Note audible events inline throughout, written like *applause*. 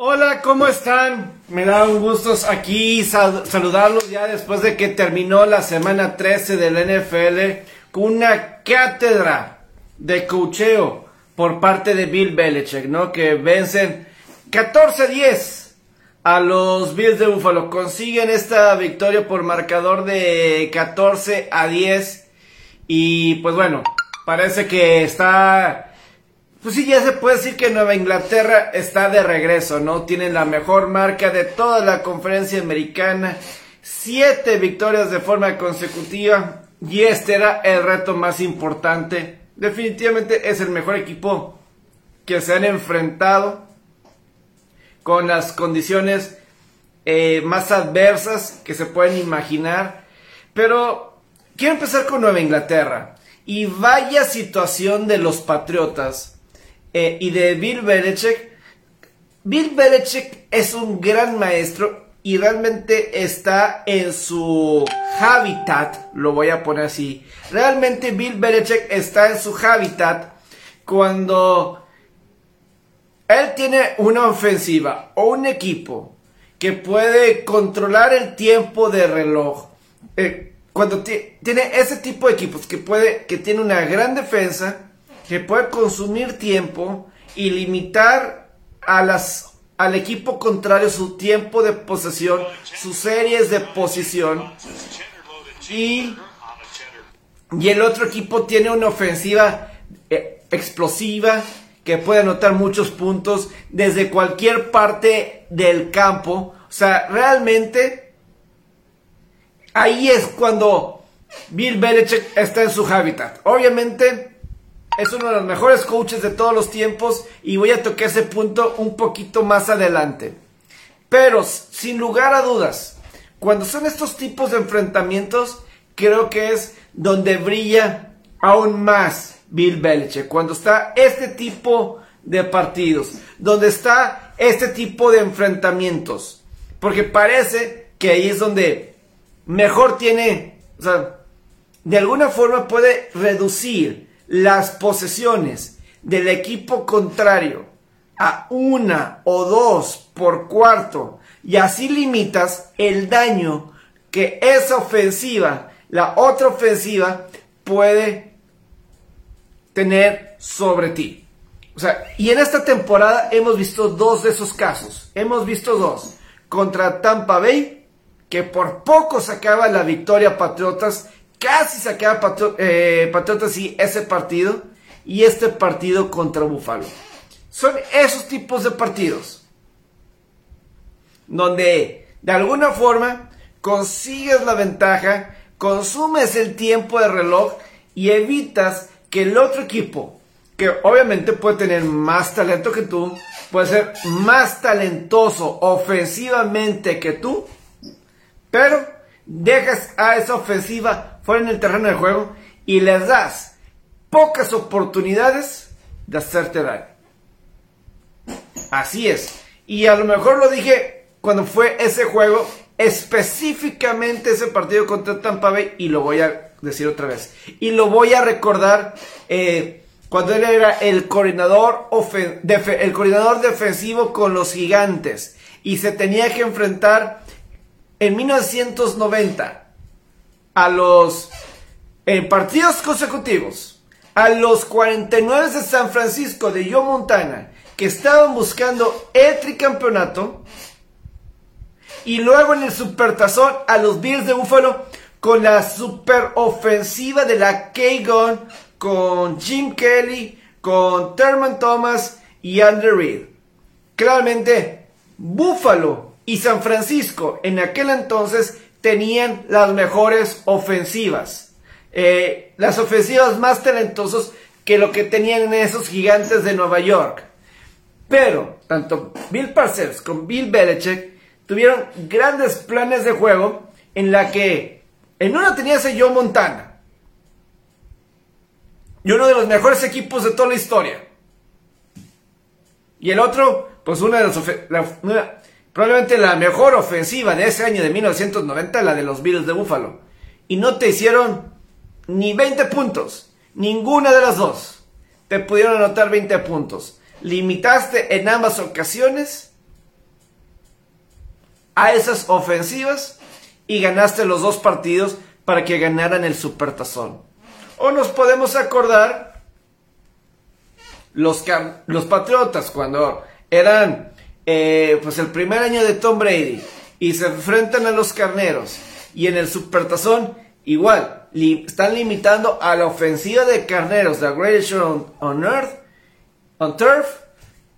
Hola, ¿cómo están? Me da un gusto aquí saludarlos ya después de que terminó la semana 13 del NFL con una cátedra de cocheo por parte de Bill Belichick, ¿no? Que vencen 14-10 a los Bills de Buffalo. Consiguen esta victoria por marcador de 14 a 10 y pues bueno, parece que está pues sí, ya se puede decir que Nueva Inglaterra está de regreso, ¿no? Tienen la mejor marca de toda la conferencia americana. Siete victorias de forma consecutiva. Y este era el reto más importante. Definitivamente es el mejor equipo que se han enfrentado con las condiciones eh, más adversas que se pueden imaginar. Pero quiero empezar con Nueva Inglaterra. Y vaya situación de los Patriotas eh, y de Bill Belichick. Bill Belichick es un gran maestro y realmente está en su hábitat, lo voy a poner así. Realmente Bill Belichick está en su hábitat cuando él tiene una ofensiva o un equipo que puede controlar el tiempo de reloj. Eh, cuando tiene ese tipo de equipos que puede, que tiene una gran defensa, que puede consumir tiempo y limitar a las, al equipo contrario su tiempo de posesión, sus series de posición. Y, y el otro equipo tiene una ofensiva eh, explosiva que puede anotar muchos puntos desde cualquier parte del campo. O sea, realmente ahí es cuando Bill Belichick está en su hábitat. Obviamente es uno de los mejores coaches de todos los tiempos y voy a tocar ese punto un poquito más adelante. Pero sin lugar a dudas, cuando son estos tipos de enfrentamientos, creo que es donde brilla aún más Bill Belichick. Cuando está este tipo de partidos, donde está este tipo de enfrentamientos. Porque parece que ahí es donde mejor tiene, o sea, de alguna forma puede reducir las posesiones del equipo contrario a una o dos por cuarto y así limitas el daño que esa ofensiva, la otra ofensiva puede tener sobre ti. O sea, y en esta temporada hemos visto dos de esos casos. Hemos visto dos. Contra Tampa Bay, que por poco sacaba la victoria Patriotas Casi saqueaba eh, Patriotas y ese partido y este partido contra Buffalo. Son esos tipos de partidos donde de alguna forma consigues la ventaja, consumes el tiempo de reloj y evitas que el otro equipo, que obviamente puede tener más talento que tú, puede ser más talentoso ofensivamente que tú, pero dejas a esa ofensiva fuera en el terreno de juego y les das pocas oportunidades de hacerte daño. Así es. Y a lo mejor lo dije cuando fue ese juego, específicamente ese partido contra Tampa Bay, y lo voy a decir otra vez. Y lo voy a recordar eh, cuando él era el coordinador, el coordinador defensivo con los gigantes y se tenía que enfrentar en 1990 a los partidos consecutivos, a los 49 de San Francisco de Joe Montana, que estaban buscando el tricampeonato, y luego en el supertazón a los Bills de Buffalo con la super ofensiva de la K-Gun, con Jim Kelly, con Thurman Thomas y Andrew Reid. Claramente, Buffalo y San Francisco en aquel entonces tenían las mejores ofensivas. Eh, las ofensivas más talentosas que lo que tenían esos gigantes de Nueva York. Pero tanto Bill Parcells como Bill Belichick tuvieron grandes planes de juego en la que en uno tenías a Joe Montana y uno de los mejores equipos de toda la historia. Y el otro, pues una de las Probablemente la mejor ofensiva de ese año de 1990, la de los Bills de Buffalo. Y no te hicieron ni 20 puntos. Ninguna de las dos. Te pudieron anotar 20 puntos. Limitaste en ambas ocasiones a esas ofensivas y ganaste los dos partidos para que ganaran el Supertazón. O nos podemos acordar los, los Patriotas cuando eran eh, pues el primer año de Tom Brady y se enfrentan a los Carneros y en el Supertazón igual están limitando a la ofensiva de Carneros, the greatest show on, earth, on turf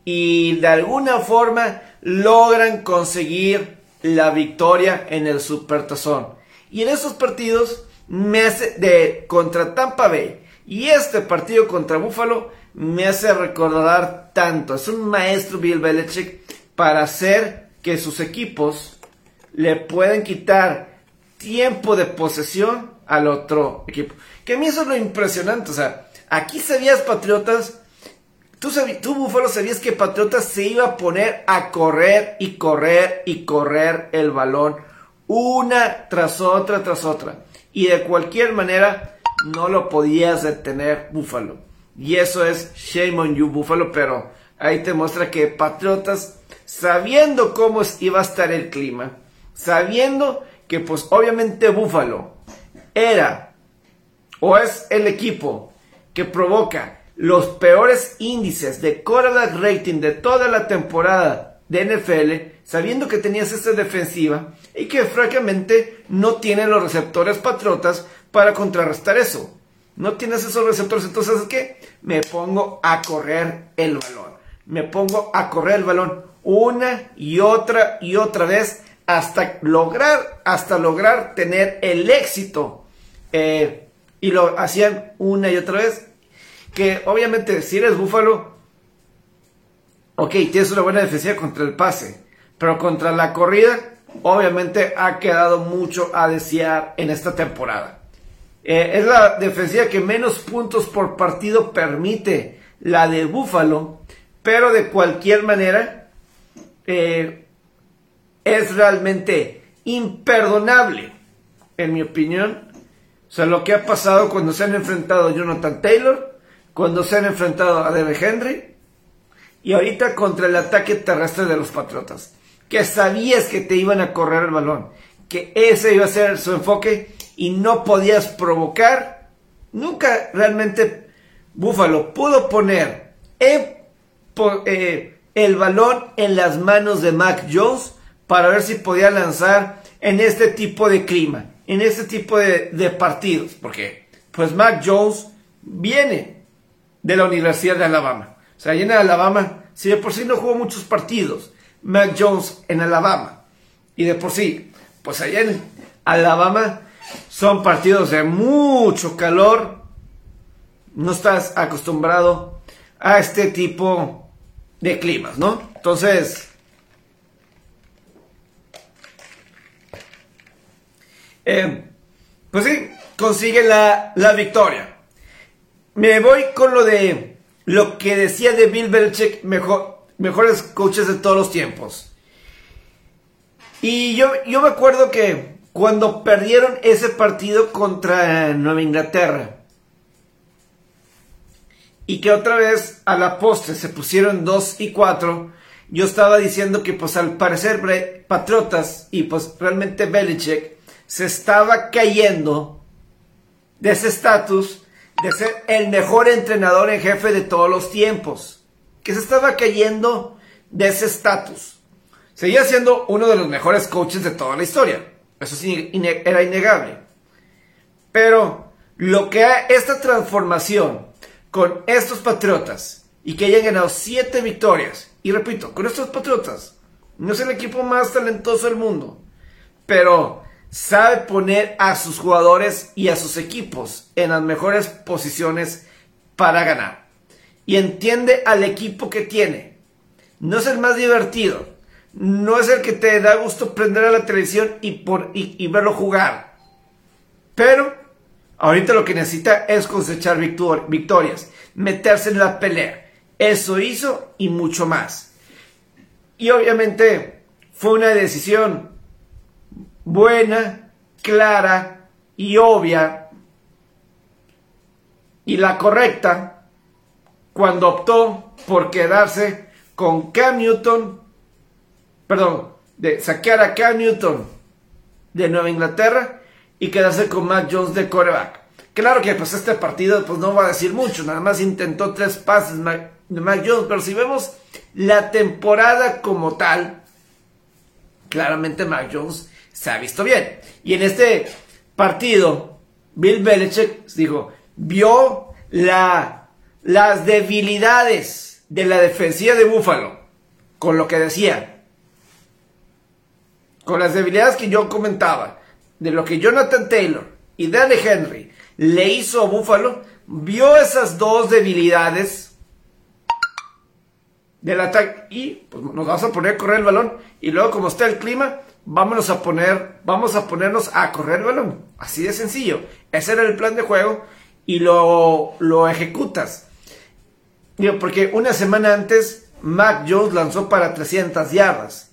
y de alguna forma logran conseguir la victoria en el Supertazón. Y en esos partidos me hace de contra Tampa Bay y este partido contra Buffalo me hace recordar tanto. Es un maestro Bill Belichick para hacer que sus equipos le puedan quitar tiempo de posesión al otro equipo. Que a mí eso es lo impresionante. O sea, aquí sabías, Patriotas, tú, tú Búfalo, sabías que Patriotas se iba a poner a correr y correr y correr el balón una tras otra, tras otra. Y de cualquier manera no lo podías detener, Búfalo. Y eso es shame on you, Búfalo, pero ahí te muestra que Patriotas, sabiendo cómo iba a estar el clima, sabiendo que pues obviamente Búfalo era o es el equipo que provoca los peores índices de quarterback rating de toda la temporada de NFL, sabiendo que tenías esta defensiva y que francamente no tiene los receptores patriotas para contrarrestar eso. No tienes esos receptores, entonces ¿qué? Me pongo a correr el balón. Me pongo a correr el balón una y otra y otra vez hasta lograr, hasta lograr tener el éxito. Eh, y lo hacían una y otra vez. Que obviamente si eres búfalo, ok, tienes una buena defensiva contra el pase. Pero contra la corrida, obviamente ha quedado mucho a desear en esta temporada. Eh, es la defensiva que menos puntos por partido permite la de Búfalo, pero de cualquier manera, eh, es realmente imperdonable, en mi opinión. O sea, lo que ha pasado cuando se han enfrentado a Jonathan Taylor, cuando se han enfrentado a Devin Henry y ahorita contra el ataque terrestre de los Patriotas. Que sabías que te iban a correr el balón, que ese iba a ser su enfoque y no podías provocar. Nunca realmente Buffalo pudo poner eh, el balón en las manos de Mac Jones para ver si podía lanzar en este tipo de clima, en este tipo de, partidos, porque pues Mac Jones viene de la Universidad de Alabama. O sea, allí en Alabama, si de por sí no jugó muchos partidos, Mac Jones en Alabama, y de por sí, pues allá en Alabama son partidos de mucho calor, no estás acostumbrado a este tipo de climas, ¿no? Entonces, Eh, pues sí, consigue la, victoria. Me voy con lo de lo que decía de Bill Belichick, mejor, mejores coaches de todos los tiempos. Y yo, yo me acuerdo que cuando perdieron ese partido contra Nueva Inglaterra, y que otra vez a la postre se pusieron 2 y 4, yo estaba diciendo que pues al parecer Patriotas y pues realmente Belichick se estaba cayendo de ese estatus de ser el mejor entrenador en jefe de todos los tiempos. Que se estaba cayendo de ese estatus. Seguía siendo uno de los mejores coaches de toda la historia. Eso sí, era innegable. Pero lo que esta transformación con estos patriotas y que hayan ganado siete victorias, y repito, con estos patriotas, no es el equipo más talentoso del mundo, pero sabe poner a sus jugadores y a sus equipos en las mejores posiciones para ganar. Y entiende al equipo que tiene. No es el más divertido. No es el que te da gusto prender a la televisión y, por, y, verlo jugar. Pero ahorita lo que necesita es cosechar victorias, meterse en la pelea. Eso hizo y mucho más. Y obviamente fue una decisión buena, clara y obvia y la correcta cuando optó por quedarse con Cam Newton, perdón, de sacar a Cam Newton de Nueva Inglaterra y quedarse con Mac Jones de coreback. Claro que pues este partido pues no va a decir mucho, nada más intentó tres pases de Mac Jones, pero si vemos la temporada como tal, claramente Mac Jones se ha visto bien. Y en este partido, Bill Belichick dijo, vio la, las debilidades de la defensiva de Buffalo, con lo que decía, con las debilidades que yo comentaba, de lo que Jonathan Taylor y Danny Henry le hizo a Buffalo, vio esas dos debilidades del ataque y pues, nos vamos a poner a correr el balón y luego como está el clima, a poner, vamos a ponernos a correr el balón. Así de sencillo. Ese era el plan de juego y lo, lo ejecutas. Digo, porque una semana antes Mac Jones lanzó para 300 yardas.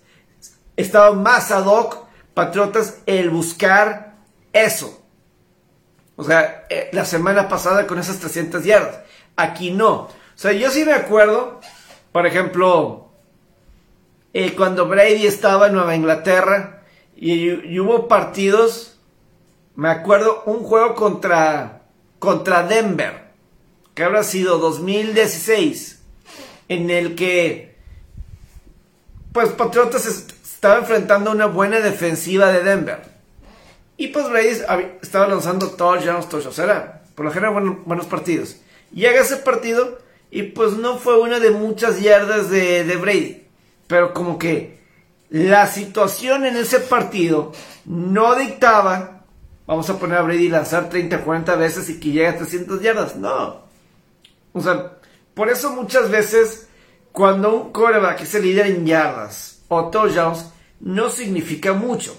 Estaba más ad hoc Patriotas el buscar eso. O sea, eh, la semana pasada con esas 300 yardas. Aquí no. O sea, yo sí me acuerdo, por ejemplo, eh, cuando Brady estaba en Nueva Inglaterra y, hubo partidos, me acuerdo un juego contra contra Denver, que habrá sido 2016, en el que pues Patriotas estaba enfrentando una buena defensiva de Denver. Y pues Brady estaba lanzando touchdowns, touchdowns, era por lo general buenos partidos. Llega ese partido y pues no fue una de muchas yardas de, de Brady. Pero como que la situación en ese partido no dictaba vamos a poner a Brady lanzar 30, 40 veces y que llegue a 300 yardas. No. O sea, por eso muchas veces cuando un coreback es el líder en yardas o touchdowns, no significa mucho.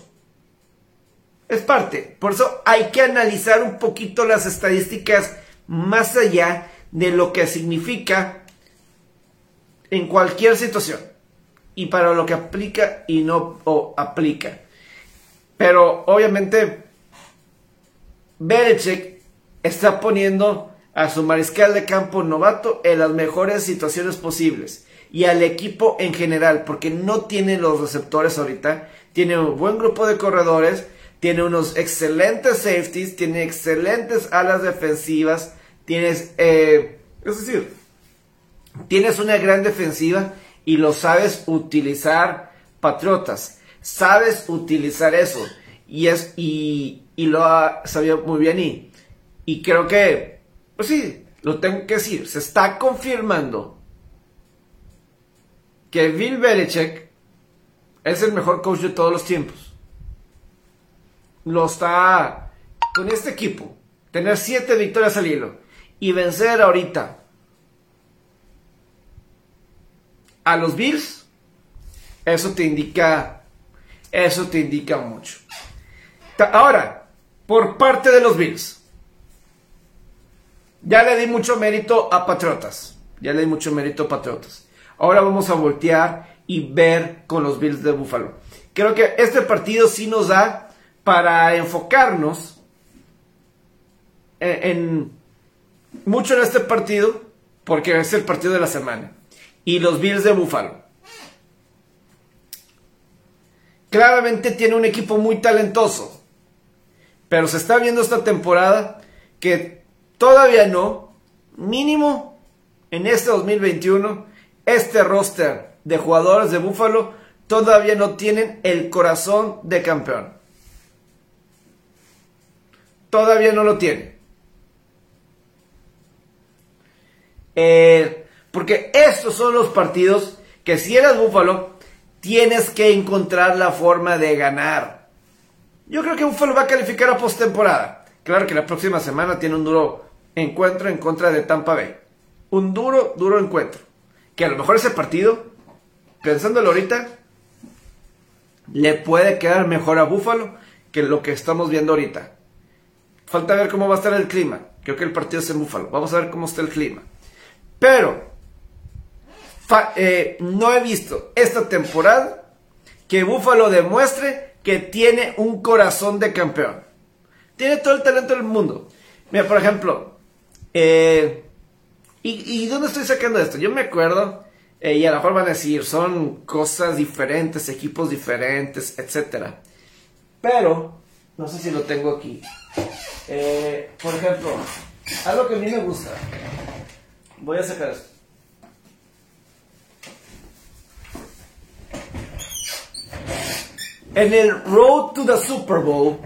Es parte. Por eso hay que analizar un poquito las estadísticas más allá de lo que significa en cualquier situación. Y para lo que aplica y no aplica. Pero obviamente Belichick está poniendo a su mariscal de campo novato en las mejores situaciones posibles y al equipo en general, porque no tiene los receptores ahorita, tiene un buen grupo de corredores, tiene unos excelentes safeties, tiene excelentes alas defensivas, tienes, eh, es decir, tienes una gran defensiva y lo sabes utilizar, Patriotas, sabes utilizar eso. Y es y, y lo ha sabido muy bien y, y creo que, pues sí, lo tengo que decir, se está confirmando que Bill Belichick es el mejor coach de todos los tiempos. Lo está con este equipo, tener siete victorias al hilo y vencer ahorita a los Bills, eso te indica, eso te indica mucho. Ahora, por parte de los Bills. Ya le di mucho mérito a Patriotas. Ya le di mucho mérito a Patriotas. Ahora vamos a voltear y ver con los Bills de Buffalo. Creo que este partido sí nos da para enfocarnos en, mucho en este partido, porque es el partido de la semana. Y los Bills de Buffalo. Claramente tiene un equipo muy talentoso. Pero se está viendo esta temporada que todavía no, mínimo en este 2021, este roster de jugadores de Buffalo todavía no tienen el corazón de campeón. Todavía no lo tienen. Eh, porque estos son los partidos que si eres Buffalo, tienes que encontrar la forma de ganar. Yo creo que Buffalo va a calificar a postemporada. Claro que la próxima semana tiene un duro encuentro en contra de Tampa Bay. Un duro, duro encuentro. Que a lo mejor ese partido, pensándolo ahorita, le puede quedar mejor a Buffalo que lo que estamos viendo ahorita. Falta ver cómo va a estar el clima. Creo que el partido es en Buffalo. Vamos a ver cómo está el clima. Pero eh, no he visto esta temporada que Buffalo demuestre que tiene un corazón de campeón. Tiene todo el talento del mundo. Mira, por ejemplo, eh, ¿y, dónde estoy sacando esto? Yo me acuerdo Eh, y a lo mejor van a decir, son cosas diferentes, equipos diferentes, etc. Pero, no sé si lo tengo aquí. Eh, por ejemplo, algo que a mí me gusta. Voy a sacar esto. En el Road to the Super Bowl,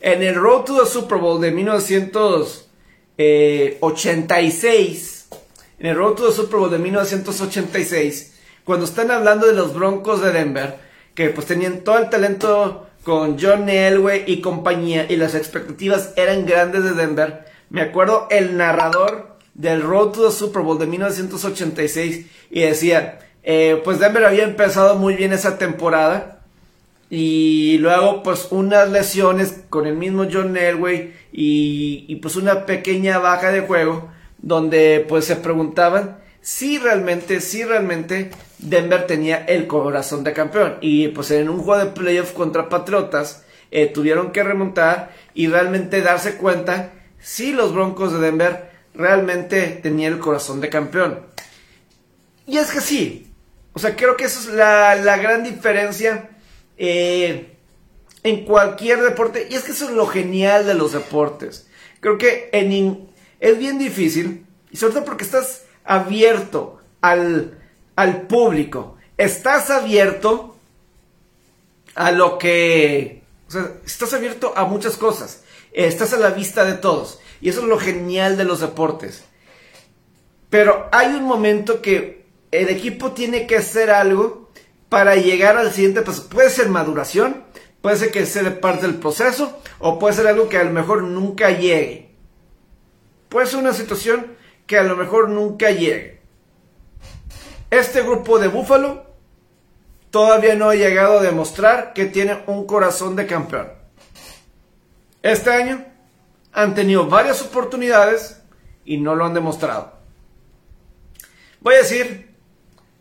en el Road to the Super Bowl de 1986, en el Road to the Super Bowl de 1986, cuando están hablando de los Broncos de Denver, que pues tenían todo el talento con John Elway y compañía, y las expectativas eran grandes de Denver, me acuerdo el narrador del Road to the Super Bowl de 1986 y decía, eh, pues Denver había empezado muy bien esa temporada, y luego, pues, unas lesiones con el mismo John Elway y, pues una pequeña baja de juego, donde pues se preguntaban si realmente, si realmente Denver tenía el corazón de campeón. Y pues en un juego de playoff contra Patriotas, eh, tuvieron que remontar y realmente darse cuenta si los Broncos de Denver realmente tenían el corazón de campeón. Y es que sí. O sea, creo que eso es la, la gran diferencia eh, en cualquier deporte. Y es que eso es lo genial de los deportes. Creo que en es bien difícil, y sobre todo porque estás abierto al, al público. Estás abierto a lo que... O sea, estás abierto a muchas cosas. Estás a la vista de todos. Y eso es lo genial de los deportes. Pero hay un momento que el equipo tiene que hacer algo para llegar al siguiente paso. Puede ser maduración, puede ser que sea parte del proceso, o puede ser algo que a lo mejor nunca llegue. Puede ser una situación que a lo mejor nunca llegue. Este grupo de Búfalo todavía no ha llegado a demostrar que tiene un corazón de campeón. Este año han tenido varias oportunidades y no lo han demostrado. Voy a decir,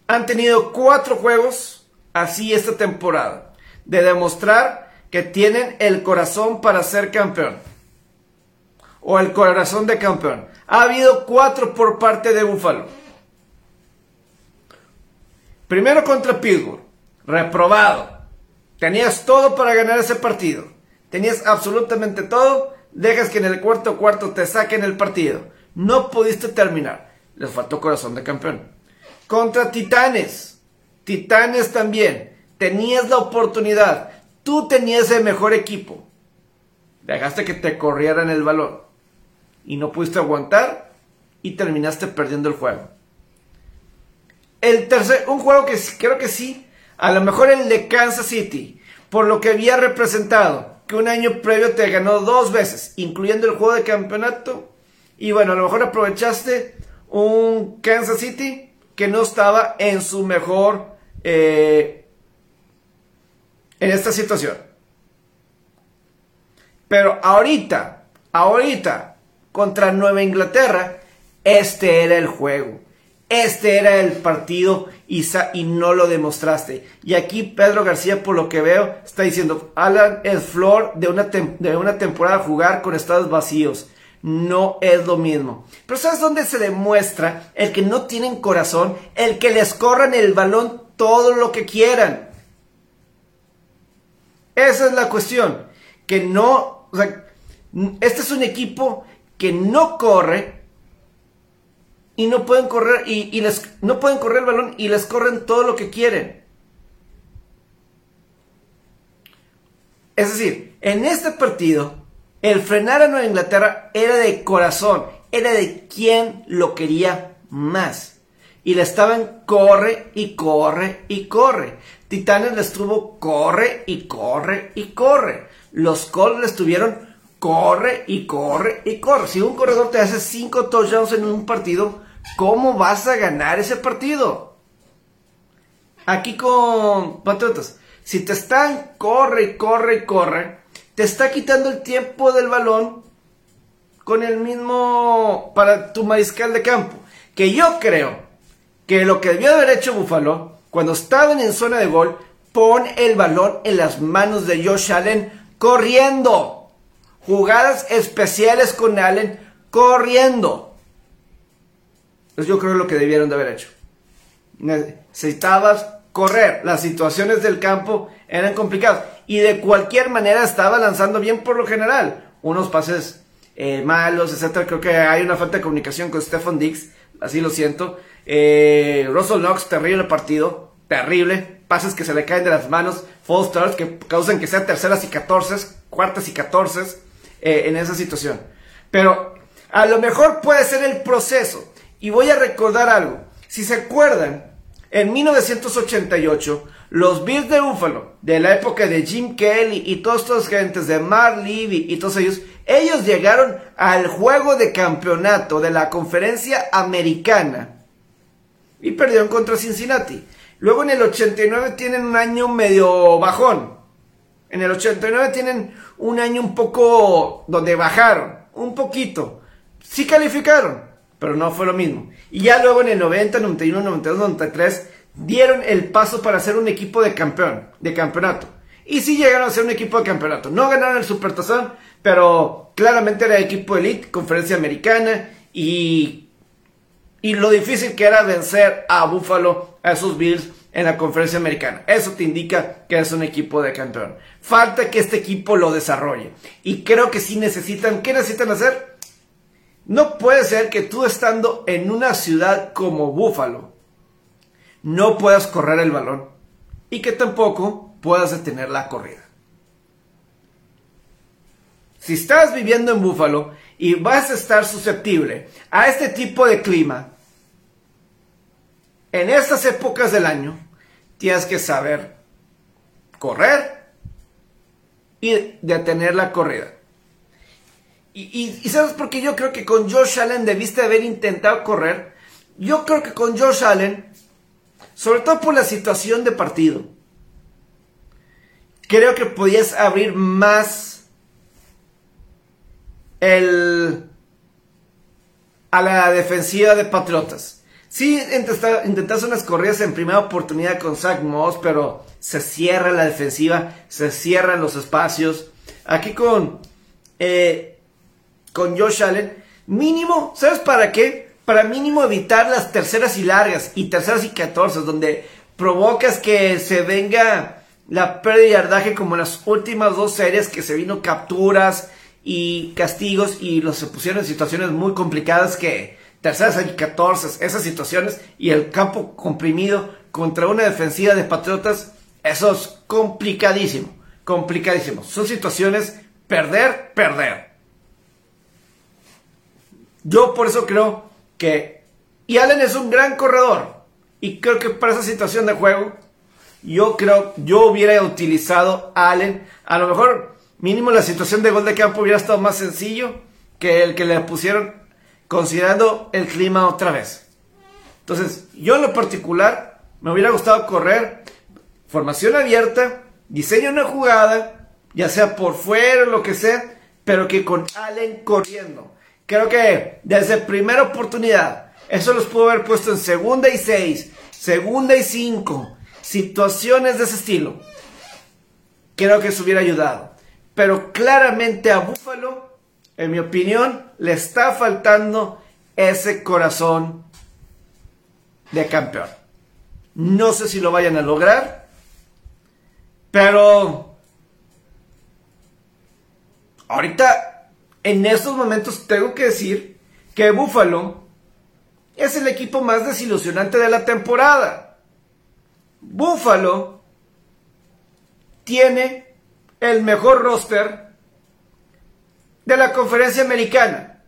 han tenido cuatro juegos así esta temporada, de demostrar que tienen el corazón para ser campeón. O el corazón de campeón. Ha habido cuatro por parte de Buffalo. Primero contra Pittsburgh, reprobado. Tenías todo para ganar ese partido. Tenías absolutamente todo. Dejas que en el cuarto cuarto te saquen el partido. No pudiste terminar. Les faltó corazón de campeón. Contra Titanes. Titanes también. Tenías la oportunidad. Tú tenías el mejor equipo. Dejaste que te corrieran el balón. Y no pudiste aguantar. Y terminaste perdiendo el juego. El tercer, un juego que creo que sí. A lo mejor el de Kansas City. Por lo que había representado. Que un año previo te ganó dos veces. Incluyendo el juego de campeonato. Y bueno, a lo mejor aprovechaste un Kansas City que no estaba en su mejor eh, en esta situación. Pero ahorita, ahorita, contra Nueva Inglaterra, este era el juego. Este era el partido y, y, no lo demostraste. Y aquí Pedro García, por lo que veo, está diciendo, Alan es flor de una, de una temporada jugar con estados vacíos. No es lo mismo. Pero ¿sabes dónde se demuestra el que no tienen corazón? El que les corran el balón todo lo que quieran. Esa es la cuestión. Que no, este es un equipo que no corre y no pueden correr y, les no pueden correr el balón y les corren todo lo que quieren. Es decir, en este partido, el frenar a Nueva Inglaterra era de corazón, era de quien lo quería más y le estaban corre y corre y corre. Titanes le estuvo corre y corre y corre. Los Colts le estuvieron corre y corre y corre. Si un corredor te hace 5 touchdowns en un partido, ¿cómo vas a ganar ese partido? Aquí con Patriotas, si te están corre y corre y corre, te está quitando el tiempo del balón con el mismo para tu mariscal de campo. Que yo creo que lo que debió haber hecho Buffalo, cuando estaban en zona de gol, pon el balón en las manos de Josh Allen corriendo. Jugadas especiales con Allen corriendo. Pues yo creo lo que debieron de haber hecho. Necesitabas correr. Las situaciones del campo eran complicadas. Y de cualquier manera estaba lanzando bien por lo general. Unos pases eh, malos, etcétera. Creo que hay una falta de comunicación con Stefan Dix. Así lo siento. Eh, Russell Knox, terrible partido. Terrible. Pases que se le caen de las manos. False starts que causan que sean terceras y catorces. Cuartas y catorces. Eh, en esa situación. Pero a lo mejor puede ser el proceso. Y voy a recordar algo. Si se acuerdan, en 1988, los Bills de Buffalo, de la época de Jim Kelly y todos estos gentes de Mark Levy y todos ellos, ellos llegaron al juego de campeonato de la conferencia americana y perdieron contra Cincinnati. Luego en el 89 tienen un año medio bajón. En el 89 tienen un año un poco donde bajaron, un poquito. Sí calificaron, pero no fue lo mismo. Y ya luego en el 90, 91, 92, 93 dieron el paso para ser un equipo de campeón, de campeonato. Y sí llegaron a ser un equipo de campeonato. No ganaron el Supertazón, pero claramente era equipo elite, conferencia americana y, y lo difícil que era vencer a Buffalo, a esos Bills en la conferencia americana. Eso te indica que es un equipo de campeón. Falta que este equipo lo desarrolle. Y creo que sí necesitan, ¿qué necesitan hacer? No puede ser que tú estando en una ciudad como Búfalo no puedas correr el balón y que tampoco puedas detener la corrida. Si estás viviendo en Búfalo y vas a estar susceptible a este tipo de clima, en estas épocas del año tienes que saber correr y detener la corrida. Y, sabes por qué yo creo que con Josh Allen debiste haber intentado correr. Yo creo que con Josh Allen, sobre todo por la situación de partido, creo que podías abrir más el a la defensiva de Patriotas. Sí, intentaste unas corridas en primera oportunidad con Zach Moss, pero se cierra la defensiva, se cierran los espacios. Aquí con eh, con Josh Allen, mínimo, ¿sabes para qué? Para mínimo evitar las terceras y largas y terceras y catorce, donde provocas que se venga la pérdida de yardaje como en las últimas dos series que se vino capturas y castigos y los se pusieron en situaciones muy complicadas que terceras y catorce, esas situaciones y el campo comprimido contra una defensiva de Patriotas, eso es complicadísimo, complicadísimo. Son situaciones perder, perder. Yo por eso creo que... Y Allen es un gran corredor. Y creo que para esa situación de juego, yo creo, yo hubiera utilizado a Allen. A lo mejor, mínimo la situación de gol de campo hubiera estado más sencillo que el que le pusieron considerando el clima otra vez. Entonces, yo en lo particular, me hubiera gustado correr formación abierta, diseño una jugada, ya sea por fuera o lo que sea, pero que con Allen corriendo. Creo que desde primera oportunidad, eso los pudo haber puesto en segunda y seis, segunda y cinco, situaciones de ese estilo. Creo que eso hubiera ayudado. Pero claramente a Búfalo, en mi opinión, le está faltando ese corazón de campeón. No sé si lo vayan a lograr, pero ahorita en estos momentos tengo que decir que Buffalo es el equipo más desilusionante de la temporada. Buffalo tiene el mejor roster de la conferencia americana.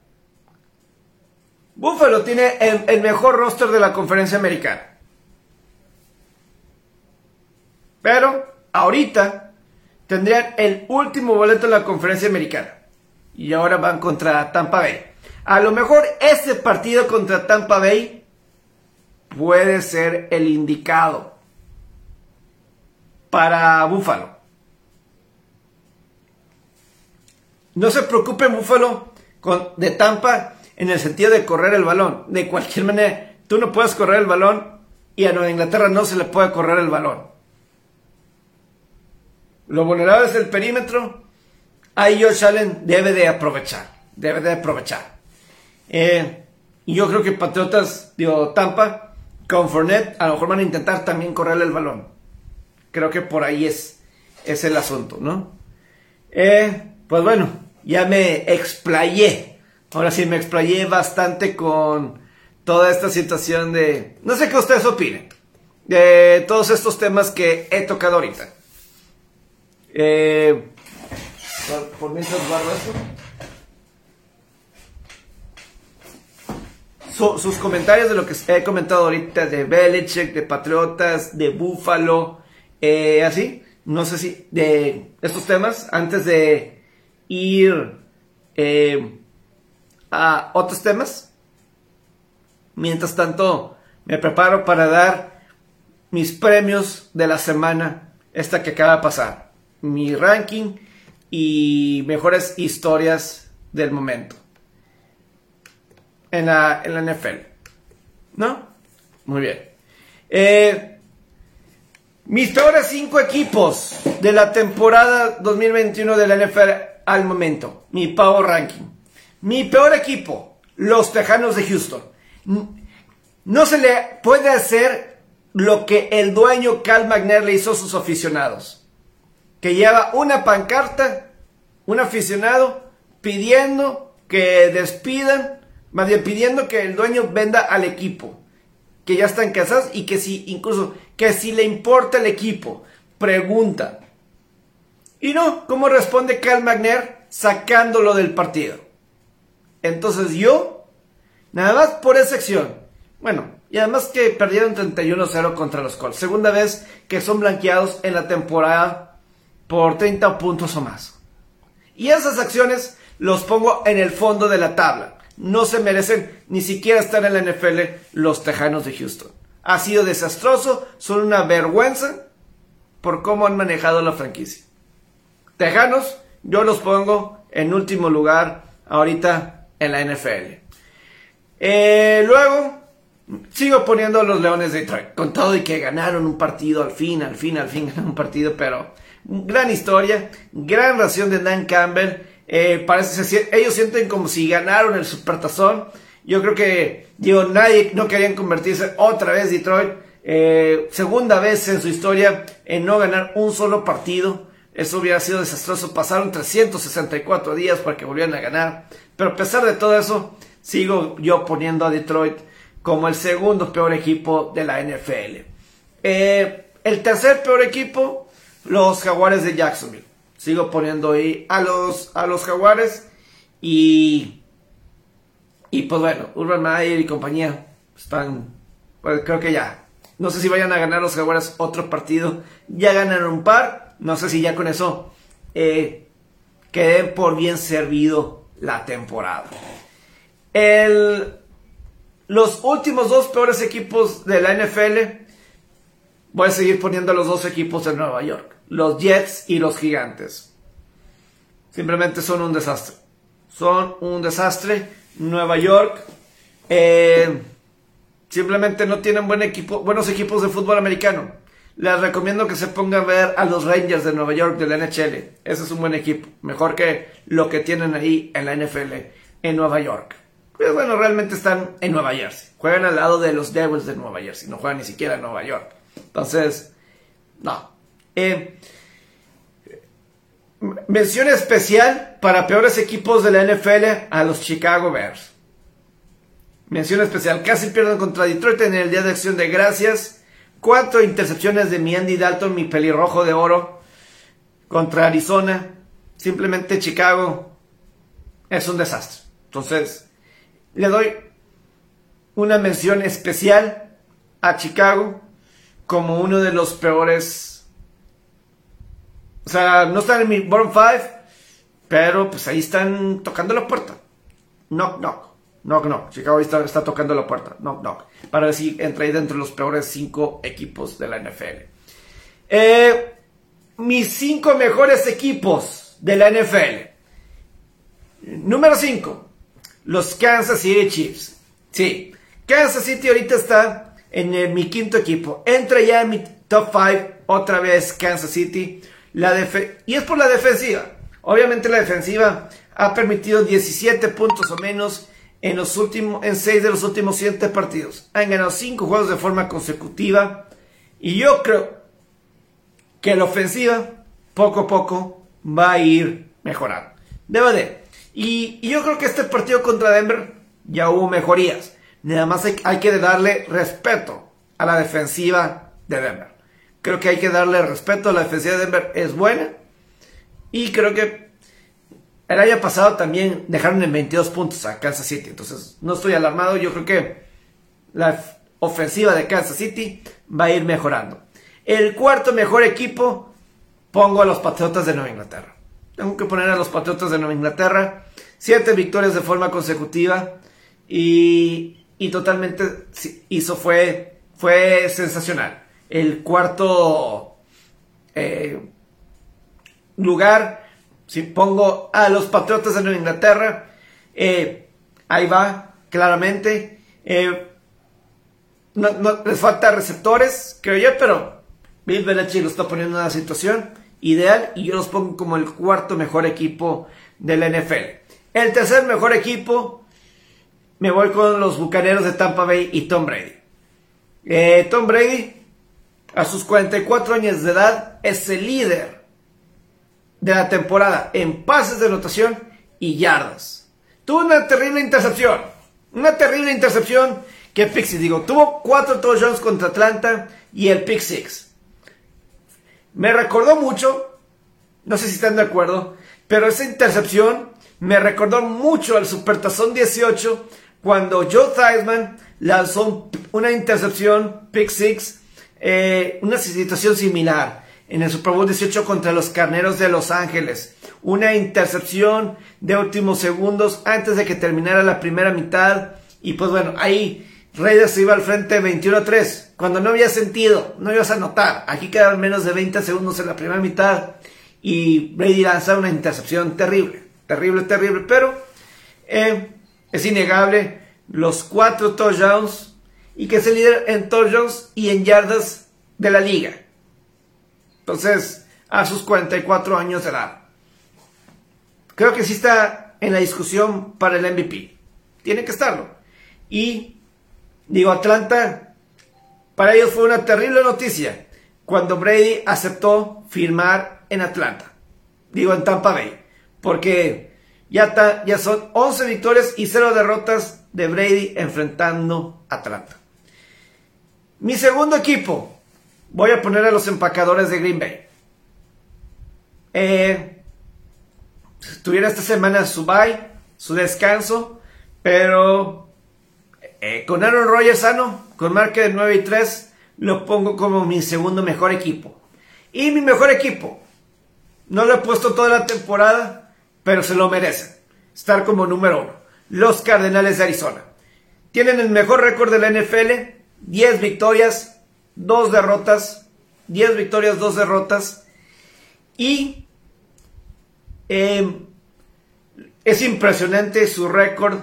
Buffalo tiene el, mejor roster de la conferencia americana. Pero ahorita tendrían el último boleto en la conferencia americana y ahora van contra Tampa Bay. A lo mejor ese partido contra Tampa Bay puede ser el indicado para Buffalo. No se preocupe Buffalo con, de Tampa en el sentido de correr el balón. De cualquier manera, tú no puedes correr el balón y a Nueva Inglaterra no se le puede correr el balón. Lo vulnerable es el perímetro ahí Josh Allen debe de aprovechar, debe de aprovechar. Eh, y yo creo que Patriotas, digo, Tampa, con Fournette, a lo mejor van a intentar también correrle el balón. Creo que por ahí es, es el asunto, ¿no? Eh, pues bueno, ya me explayé. Ahora sí, me explayé bastante con toda esta situación de... No sé qué ustedes opinen. De todos estos temas que he tocado ahorita. Eh, por, mientras guardo sus comentarios de lo que he comentado ahorita de Belichick, de Patriotas, de Buffalo, eh, así, no sé si de estos temas, antes de ir eh, a otros temas. Mientras tanto, me preparo para dar mis premios de la semana, esta que acaba de pasar, mi ranking y mejores historias del momento en la, en la NFL. ¿No? Muy bien. Eh, mis peores cinco equipos de la temporada 2021 de la NFL al momento. Mi power ranking. Mi peor equipo, los Tejanos de Houston. No se le puede hacer lo que el dueño Cal McNair le hizo a sus aficionados. Que lleva una pancarta, un aficionado, pidiendo que despidan más bien pidiendo que el dueño venda al equipo. Que ya están casados y que si, incluso, que si le importa el equipo. Pregunta. Y no, ¿cómo responde Cal McNair? Sacándolo del partido. Entonces yo, nada más por esa acción. Bueno, y además que perdieron 31-0 contra los Colts. Segunda vez que son blanqueados en la temporada por 30 puntos o más. Y esas acciones los pongo en el fondo de la tabla no se merecen ni siquiera estar en la NFL los Tejanos de Houston. Ha sido desastroso, son una vergüenza por cómo han manejado la franquicia. Tejanos, yo los pongo en último lugar ahorita en la NFL. Eh, luego, sigo poniendo a los Leones de Detroit, con todo y que ganaron un partido al fin, al fin, al fin *laughs* ganaron un partido, pero gran historia, gran ración de Dan Campbell eh, parece, ellos sienten como si ganaron el supertazón. Yo creo que, digo, nadie no querían convertirse otra vez Detroit. Eh, segunda vez en su historia en no ganar un solo partido. Eso hubiera sido desastroso. Pasaron 364 días para que volvieran a ganar. Pero a pesar de todo eso, sigo yo poniendo a Detroit como el segundo peor equipo de la NFL. Eh, el tercer peor equipo, los Jaguares de Jacksonville. Sigo poniendo ahí a los, a los jaguares. Y, y pues bueno, Urban Meyer y compañía están, pues creo que ya. No sé si vayan a ganar los jaguares otro partido. Ya ganaron un par. No sé si ya con eso eh, queden por bien servido la temporada. El, los últimos dos peores equipos de la NFL. Voy a seguir poniendo los dos equipos de Nueva York los Jets y los Gigantes. Simplemente son un desastre. Son un desastre. Nueva York eh, simplemente no tienen buen equipo, buenos equipos de fútbol americano. Les recomiendo que se pongan a ver a los Rangers de Nueva York de la NHL. Ese es un buen equipo. Mejor que lo que tienen ahí en la NFL en Nueva York. Pues bueno, realmente están en Nueva Jersey. Juegan al lado de los Devils de Nueva Jersey. No juegan ni siquiera en Nueva York. Entonces, no. Eh, mención especial para peores equipos de la NFL a los Chicago Bears. Mención especial, casi pierden contra Detroit en el Día de Acción de Gracias. Cuatro intercepciones de mi Andy Dalton, mi pelirrojo de oro, contra Arizona. Simplemente Chicago es un desastre. Entonces, le doy una mención especial a Chicago como uno de los peores o sea, no están en mi bottom 5, pero pues ahí están tocando la puerta. Knock, knock. Knock, knock. Chicago está, tocando la puerta. Knock, knock. Para entra ahí dentro de los peores 5 equipos de la NFL. Eh, mis 5 mejores equipos de la NFL. Número 5. Los Kansas City Chiefs. Sí. Kansas City ahorita está en mi quinto equipo. Entra ya en mi top 5 otra vez Kansas City y es por la defensiva. Obviamente la defensiva ha permitido 17 puntos o menos en los últimos, en seis de los últimos siete partidos. Han ganado cinco juegos de forma consecutiva. Y yo creo que la ofensiva, poco a poco, va a ir mejorando. Debe de. Y, y yo creo que este partido contra Denver ya hubo mejorías. Nada más hay, hay que darle respeto a la defensiva de Denver. Creo que hay que darle respeto a la defensiva de Denver. Es buena. Y creo que el año pasado también dejaron en 22 puntos a Kansas City. Entonces no estoy alarmado. Yo creo que la ofensiva de Kansas City va a ir mejorando. El cuarto mejor equipo pongo a los Patriotas de Nueva Inglaterra. Tengo que poner a los Patriotas de Nueva Inglaterra. Siete victorias de forma consecutiva. Y, y totalmente hizo fue, fue sensacional. El cuarto eh, lugar, si pongo a los Patriotas de Nueva Inglaterra, eh, ahí va, claramente. Eh, no, les falta receptores, creo yo, pero Bill Belichick lo está poniendo en una situación ideal y yo los pongo como el cuarto mejor equipo del NFL. El tercer mejor equipo, me voy con los Bucaneros de Tampa Bay y Tom Brady. Eh, Tom Brady, a sus 44 años de edad, es el líder de la temporada en pases de anotación y yardas. Tuvo una terrible intercepción. Una terrible intercepción que Pixie. Digo, tuvo cuatro touchdowns contra Atlanta y el pick six. Me recordó mucho, no sé si están de acuerdo, pero esa intercepción me recordó mucho al Supertazón 18 cuando Joe Theismann lanzó una intercepción, pick six, eh, una situación similar en el Super Bowl 18 contra los Carneros de Los Ángeles. Una intercepción de últimos segundos antes de que terminara la primera mitad. Y pues bueno, ahí Raiders se iba al frente 21-3. Cuando no había sentido, no ibas a notar. Aquí quedaban menos de 20 segundos en la primera mitad. Y Brady lanza una intercepción terrible. Terrible, terrible. Pero eh, es innegable los cuatro touchdowns. Y que es el líder en touchdowns y en yardas de la liga. Entonces, a sus 44 años de edad. Creo que sí está en la discusión para el MVP. Tiene que estarlo. Y digo, Atlanta, para ellos fue una terrible noticia cuando Brady aceptó firmar en Atlanta. Digo, en Tampa Bay. Porque ya, ya son 11 victorias y 0 derrotas de Brady enfrentando a Atlanta. Mi segundo equipo, voy a poner a los empacadores de Green Bay. Eh, tuviera esta semana su bye, su descanso, pero eh, con Aaron Rodgers sano, con marca de 9 y 3, lo pongo como mi segundo mejor equipo. Y mi mejor equipo, no lo he puesto toda la temporada, pero se lo merecen. Estar como número uno. Los Cardenales de Arizona. Tienen el mejor récord de la NFL, 10 victorias, dos derrotas, 10 victorias, dos derrotas. Y em, es impresionante su récord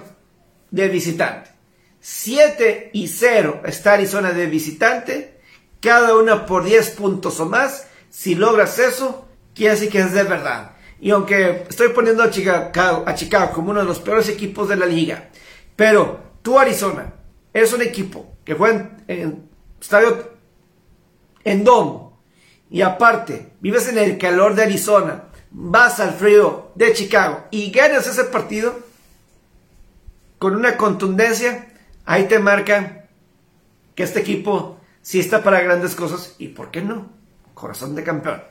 de visitante. 7 y 0 está Arizona de visitante, cada una por 10 puntos o más. Si logras eso, quiere decir que es de verdad. Y aunque estoy poniendo a Chicago, a como uno de los peores equipos de la liga, pero tú Arizona es un equipo que juega en estadio en domo y aparte vives en el calor de Arizona, vas al frío de Chicago y ganas ese partido con una contundencia, ahí te marca que este equipo sí está para grandes cosas y por qué no, corazón de campeón.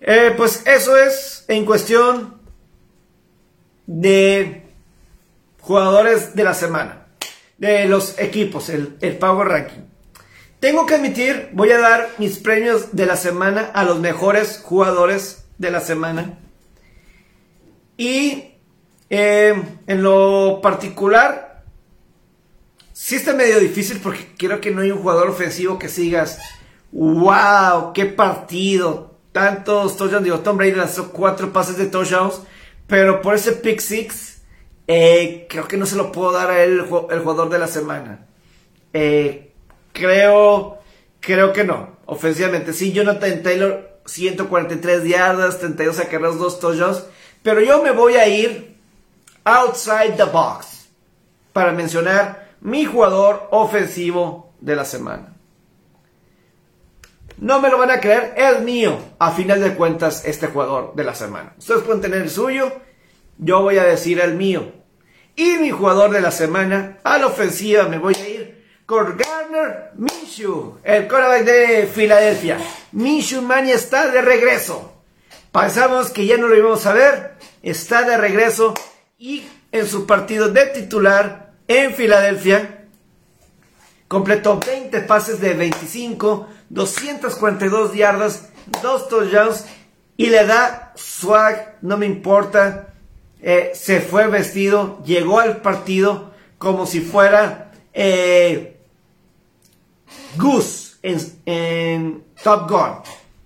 Eh, pues eso es en cuestión de jugadores de la semana, de los equipos, el, el Power Ranking. Tengo que admitir, voy a dar mis premios de la semana a los mejores jugadores de la semana. Y eh, en lo particular, sí está medio difícil porque creo que no hay un jugador ofensivo que sigas, wow, qué partido. Tantos touchdowns, digo, Tom Brady lanzó cuatro pases de touchdowns, pero por ese pick six, eh, creo que no se lo puedo dar a él el, jugador de la semana. Eh, Creo, creo que no. Ofensivamente, sí, Jonathan Taylor, 143 yardas, 32 acarreos, 2 touchdowns. Pero yo me voy a ir outside the box. para mencionar mi jugador ofensivo de la semana. No me lo van a creer, es mío, a final de cuentas, este jugador de la semana. Ustedes pueden tener el suyo, yo voy a decir el mío. Y mi jugador de la semana, a la ofensiva, me voy a ir con Minshew, el quarterback de Filadelfia. Minshew Mania está de regreso. Pensamos que ya no lo íbamos a ver, está de regreso y en su partido de titular en Filadelfia completó 20 pases de 25, 242 yardas, 2 touchdowns y le da swag, no me importa. Eh, se fue vestido, llegó al partido como si fuera eh, Goose en, en Top Gun.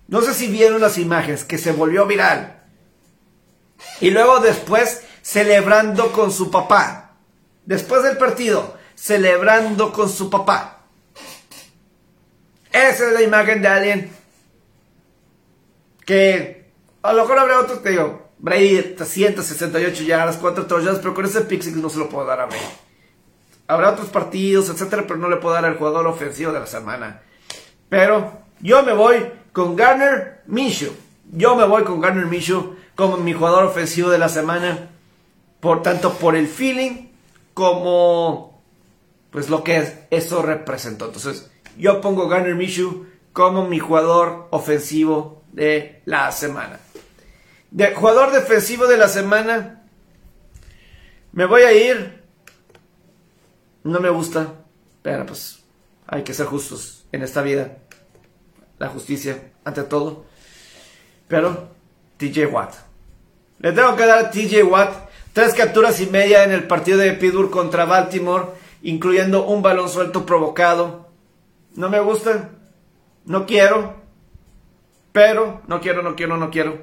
No sé si vieron las imágenes, que se volvió viral. Y luego después celebrando con su papá. Después del partido, celebrando con su papá. Esa es la imagen de alguien que a lo mejor habrá otro, te digo, Brady 168 yardas, 4 touchdowns, pero con ese pixel no se lo puedo dar a Brady. Habrá otros partidos, etcétera, pero no le puedo dar al jugador ofensivo de la semana. Pero yo me voy con Garner Minshew. Yo me voy con Garner Minshew como mi jugador ofensivo de la semana. Por tanto, por el feeling como pues lo que eso representó. Entonces, yo pongo Garner Minshew como mi jugador ofensivo de la semana. De jugador defensivo de la semana, me voy a ir. No me gusta, pero pues hay que ser justos en esta vida. La justicia ante todo. Pero TJ Watt. Le tengo que dar a TJ Watt tres capturas y media en el partido de Pittsburgh contra Baltimore, incluyendo un balón suelto provocado. No me gusta. No quiero. Pero, no quiero, no quiero, no quiero.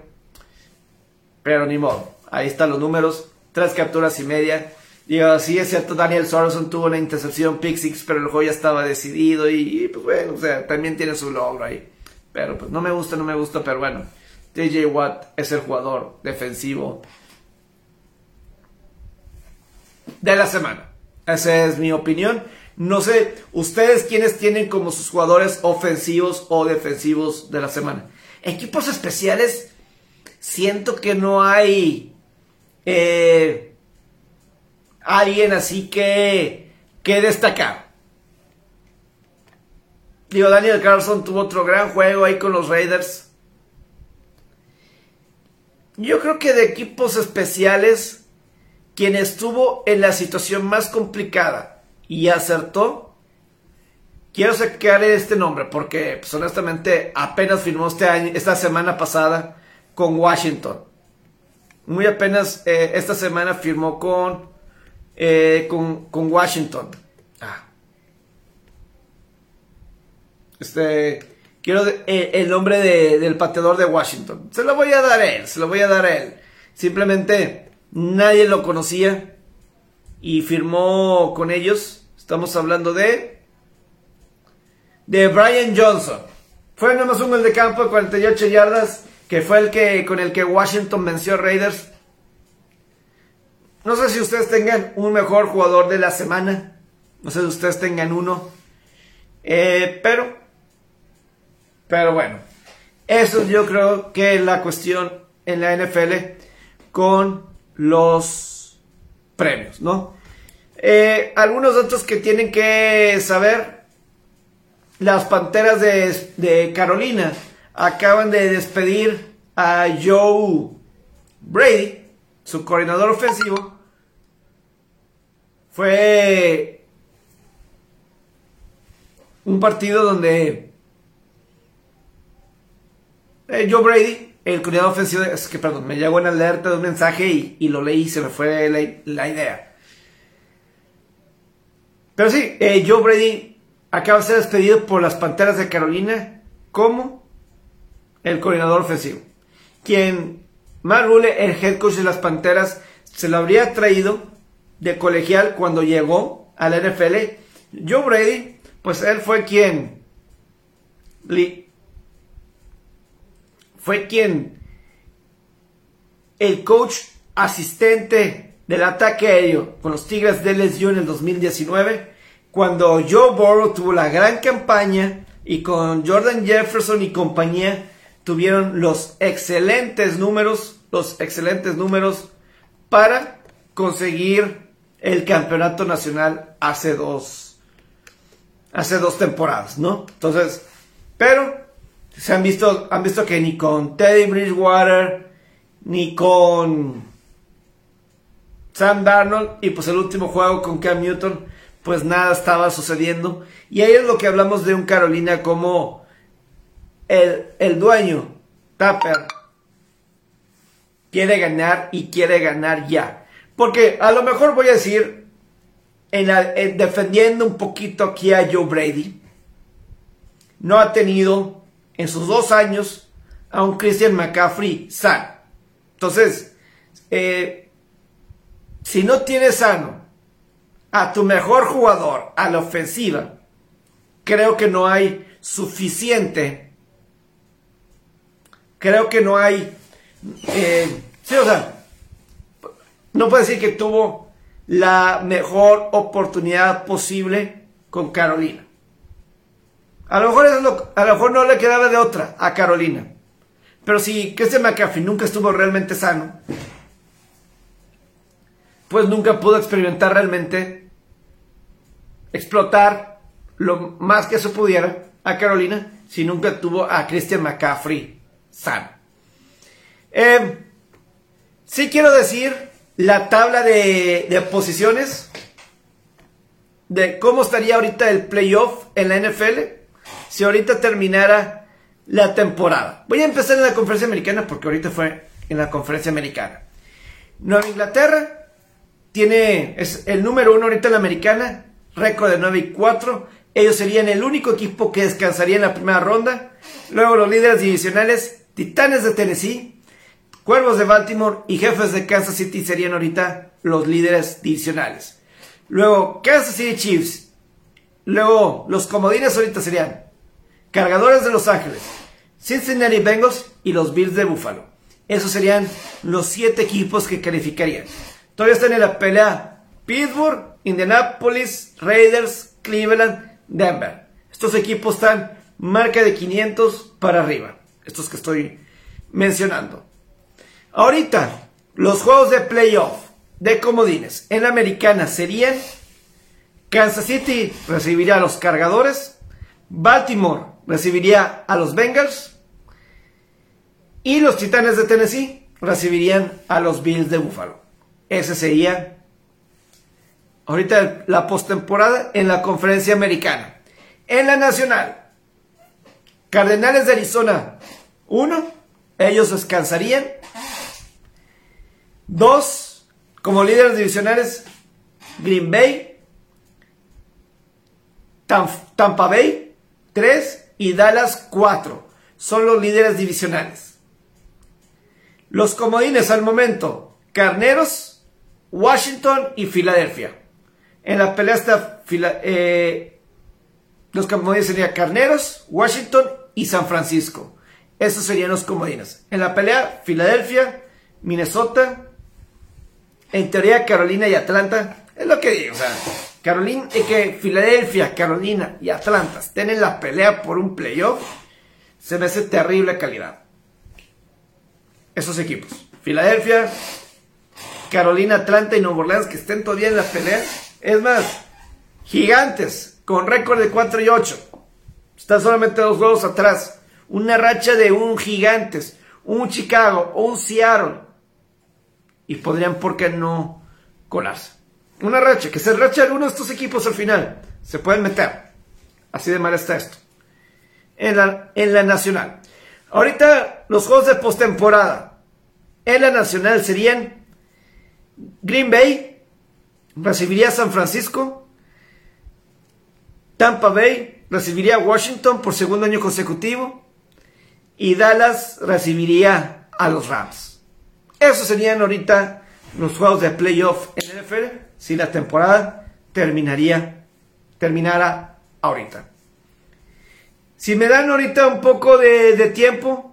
Pero ni modo. Ahí están los números. Tres capturas y media. Digo, sí es cierto, Daniel Sorensen tuvo una intercepción pick pero el juego ya estaba decidido y, pues bueno, o sea, también tiene su logro ahí. Pero pues no me gusta, no me gusta, pero bueno. TJ Watt es el jugador defensivo de la semana. Esa es mi opinión. No sé, ustedes quiénes tienen como sus jugadores ofensivos o defensivos de la semana. Equipos especiales, siento que no hay eh, alguien así que, que destacar. Digo, Daniel Carlson tuvo otro gran juego ahí con los Raiders. Yo creo que de equipos especiales, quien estuvo en la situación más complicada y acertó, quiero sacar este nombre porque pues, honestamente apenas firmó este año, esta semana pasada con Washington. Muy apenas eh, esta semana firmó con, eh, con, Washington. Ah. Este, quiero eh, el nombre de, del pateador de Washington. Se lo voy a dar a él, se lo voy a dar él. Simplemente nadie lo conocía y firmó con ellos. Estamos hablando de de Brian Johnson. Fue nomás un gol de campo de 48 yardas, que fue el que con el que Washington venció a Raiders. No sé si ustedes tengan un mejor jugador de la semana. No sé si ustedes tengan uno. Eh, pero, pero bueno, eso yo creo que es la cuestión en la NFL con los premios, ¿no? Eh, algunos datos que tienen que saber. Las Panteras de, de Carolina acaban de despedir a Joe Brady, su coordinador ofensivo. Fue un partido donde eh, Joe Brady, el coordinador ofensivo, es que perdón, me llegó en alerta de un mensaje y, y lo leí y se me fue la, la idea. Pero sí, eh, Joe Brady acaba de ser despedido por las Panteras de Carolina como el coordinador ofensivo. Quien Matt Rule, el head coach de las Panteras, se lo habría traído de colegial cuando llegó a la NFL. Joe Brady, pues él fue quien fue quien el coach asistente del ataque aéreo con los Tigres de LSU en el 2019, cuando Joe Burrow tuvo la gran campaña y con Jordan Jefferson y compañía tuvieron los excelentes números, los excelentes números para conseguir el campeonato nacional hace dos, hace dos temporadas, ¿no? Entonces, pero se han visto, han visto que ni con Teddy Bridgewater, ni con Sam Darnold, y pues el último juego con Cam Newton, pues nada estaba sucediendo. Y ahí es lo que hablamos de un Carolina como el, el dueño, Tapper, quiere ganar y quiere ganar ya. Porque a lo mejor voy a decir, en defendiendo un poquito aquí a Joe Brady, no ha tenido en sus dos años a un Christian McCaffrey sano. Entonces, eh, si no tienes sano a tu mejor jugador a la ofensiva, creo que no hay suficiente. Creo que no hay. Eh, sí, o sea, no puedo decir que tuvo la mejor oportunidad posible con Carolina. A lo mejor, a lo mejor no le quedaba de otra a Carolina. Pero si Christian McCaffrey nunca estuvo realmente sano, pues nunca pudo experimentar realmente explotar lo más que se pudiera a Carolina si nunca tuvo a Christian McCaffrey sano. Eh, sí quiero decir la tabla de, posiciones de cómo estaría ahorita el playoff en la NFL si ahorita terminara la temporada. Voy a empezar en la conferencia americana porque ahorita fue en la conferencia americana. Nueva Inglaterra tiene, es el número uno ahorita en la americana, récord de 9 y 4. Ellos serían el único equipo que descansaría en la primera ronda. Luego los líderes divisionales, Titanes de Tennessee, Cuervos de Baltimore y Jefes de Kansas City serían ahorita los líderes divisionales. Luego Kansas City Chiefs. Luego los comodines ahorita serían Cargadores de Los Ángeles, Cincinnati Bengals y los Bills de Buffalo. Esos serían los siete equipos que calificarían. Todavía están en la pelea Pittsburgh, Indianapolis, Raiders, Cleveland, Denver. Estos equipos están marca de 500 para arriba. Estos que estoy mencionando. Ahorita, los juegos de playoff de comodines en la americana serían Kansas City recibiría a los cargadores, Baltimore recibiría a los Bengals y los Titanes de Tennessee recibirían a los Bills de Buffalo. Ese sería ahorita la postemporada en la conferencia americana. En la nacional, Cardenales de Arizona 1, ellos descansarían Dos, como líderes divisionales, Green Bay, Tampa Bay, tres y Dallas, cuatro. Son los líderes divisionales. Los comodines al momento, Carneros, Washington y Filadelfia. En la pelea está eh, los comodines serían Carneros, Washington y San Francisco. Esos serían los comodines. En la pelea, Filadelfia, Minnesota, en teoría Carolina y Atlanta, es lo que digo, o sea, Carolina, y que Filadelfia, Carolina y Atlanta estén en la pelea por un playoff, se me hace terrible calidad. Esos equipos, Filadelfia, Carolina, Atlanta y Nueva Orleans que estén todavía en la pelea, es más, gigantes con récord de 4 y 8, están solamente dos juegos atrás, una racha de un gigantes, un Chicago, un Seattle, y podrían, ¿por qué no colarse? Una racha, que se racha alguno de estos equipos al final. Se pueden meter. Así de mal está esto. En la, en la nacional. Ahorita los juegos de postemporada en la nacional serían Green Bay recibiría a San Francisco, Tampa Bay recibiría a Washington por segundo año consecutivo y Dallas recibiría a los Rams. Esos serían ahorita los juegos de playoff en NFL si la temporada terminaría, terminara ahorita. Si me dan ahorita un poco de, de tiempo,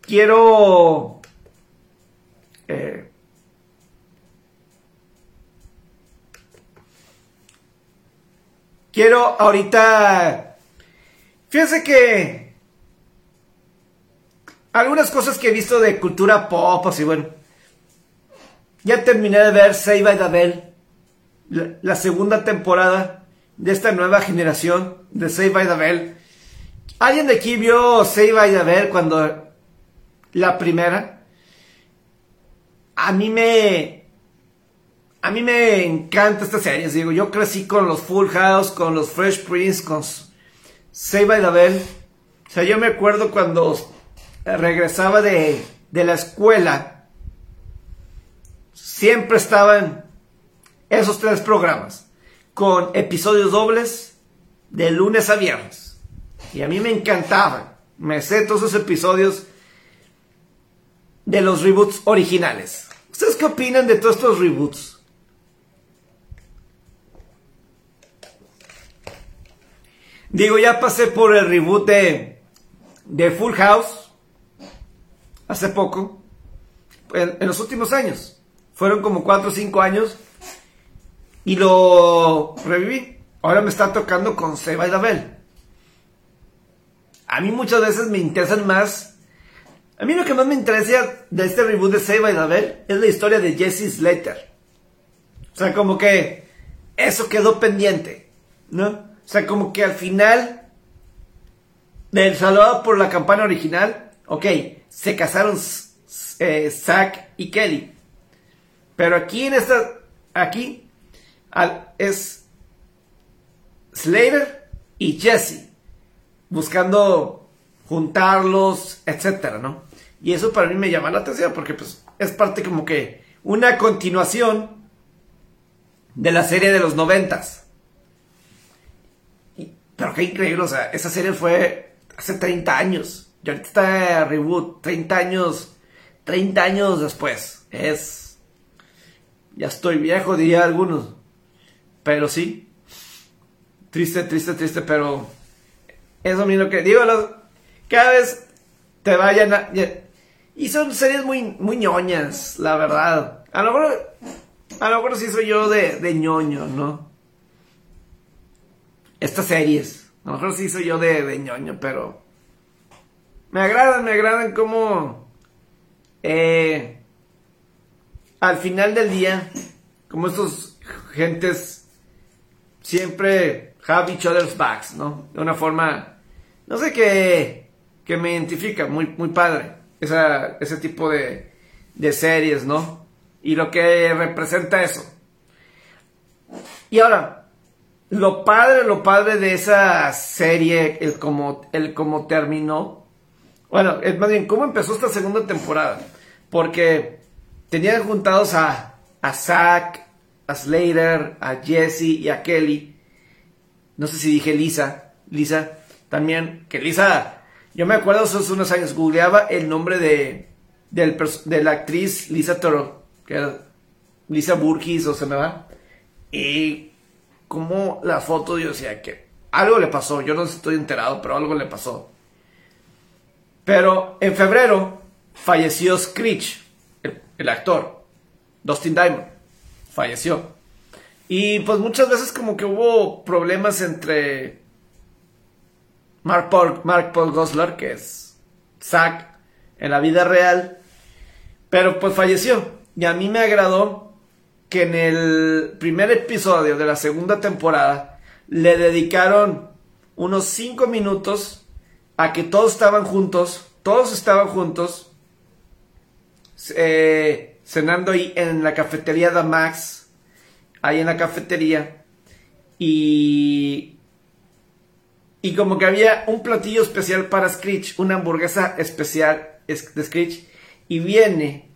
quiero eh, quiero ahorita fíjense que algunas cosas que he visto de cultura pop, así bueno. Ya terminé de ver Save by the Bell, la, segunda temporada de esta nueva generación de Save by the Bell. ¿Alguien de aquí vio Save by the Bell cuando la primera? A mí me a mí me encanta esta serie, digo, yo crecí con los Full House, con los Fresh Prince, con Save by the Bell. O sea, yo me acuerdo cuando regresaba de, de la escuela, siempre estaban esos tres programas, con episodios dobles de lunes a viernes. Y a mí me encantaban. Me sé todos esos episodios de los reboots originales. ¿Ustedes qué opinan de todos estos reboots? Digo, ya pasé por el reboot de, de Full House hace poco, en, los últimos años. Fueron como 4 o 5 años y lo reviví. Ahora me está tocando con Seba y Dabel. A mí muchas veces me interesan más. A mí lo que más me interesa de este reboot de Seba y Dabel es la historia de Jesse Slater. O sea, como que eso quedó pendiente, ¿no? O sea, como que al final del saludado por la campana original, ok, se casaron eh, Zack y Kelly. Pero aquí en esta, aquí es Slater y Jesse buscando juntarlos, etcétera, ¿no? Y eso para mí me llama la atención porque pues es parte como que una continuación de la serie de los noventas. Pero qué increíble, o sea, esa serie fue hace 30 años. Y ahorita está reboot, 30 años, 30 años después. Es... Ya estoy viejo, diría algunos. Pero sí. Triste, triste, triste, pero... Eso mismo que digo, cada vez te vayan a... Y son series muy, muy ñoñas, la verdad. A lo mejor, a lo mejor sí soy yo de, de ñoño, ¿no? estas series. A lo mejor sí soy yo de, de ñoño, pero me agradan, me agradan como eh, al final del día, como estos gentes siempre have each other's backs, ¿no? De una forma, no sé qué, que me identifica, muy, muy padre, esa, ese tipo de, de series, ¿no? Y lo que representa eso. Y ahora, lo padre, lo padre de esa serie, el como, el como terminó. Bueno, es más bien, cómo empezó esta segunda temporada. Porque tenían juntados a, a Zack, a Slater, a Jesse y a Kelly. No sé si dije Lisa. Lisa, también, que Lisa, yo me acuerdo hace unos años, googleaba el nombre de, de la actriz Lisa Toro, que era Lisa Burgis o se me va. Y como la foto yo decía que algo le pasó, yo no estoy enterado, pero algo le pasó. Pero en febrero falleció Screech, el, actor, Dustin Diamond, falleció. Y pues muchas veces como que hubo problemas entre Mark Paul, Mark Paul Goslar, que es Zack en la vida real, pero pues falleció. Y a mí me agradó que en el primer episodio de la segunda temporada le dedicaron unos 5 minutos a que todos estaban juntos, todos estaban juntos, eh, cenando ahí en la cafetería de Max, ahí en la cafetería, y, y como que había un platillo especial para Screech, una hamburguesa especial de Screech, y viene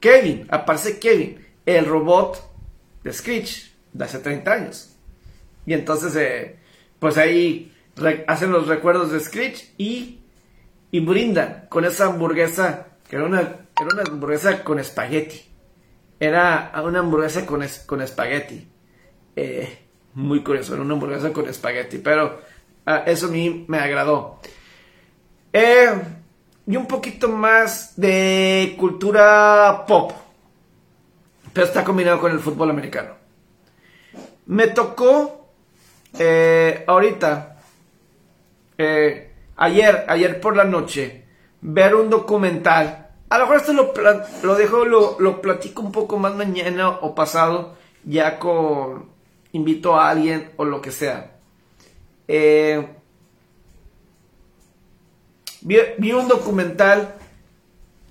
Kevin, aparece Kevin, el robot de Screech de hace 30 años. Y entonces, eh, pues ahí hacen los recuerdos de Screech y, y brindan con esa hamburguesa, que era una, era una hamburguesa con espagueti. Era una hamburguesa con, con espagueti. Eh, muy curioso, era una hamburguesa con espagueti, pero ah, eso a mí me agradó. Eh, y un poquito más de cultura pop pero está combinado con el fútbol americano. Me tocó eh, ahorita, eh, ayer, ayer por la noche, ver un documental. A lo mejor esto lo, dejo, lo, lo platico un poco más mañana o pasado, ya con invito a alguien o lo que sea. Eh, vi, un documental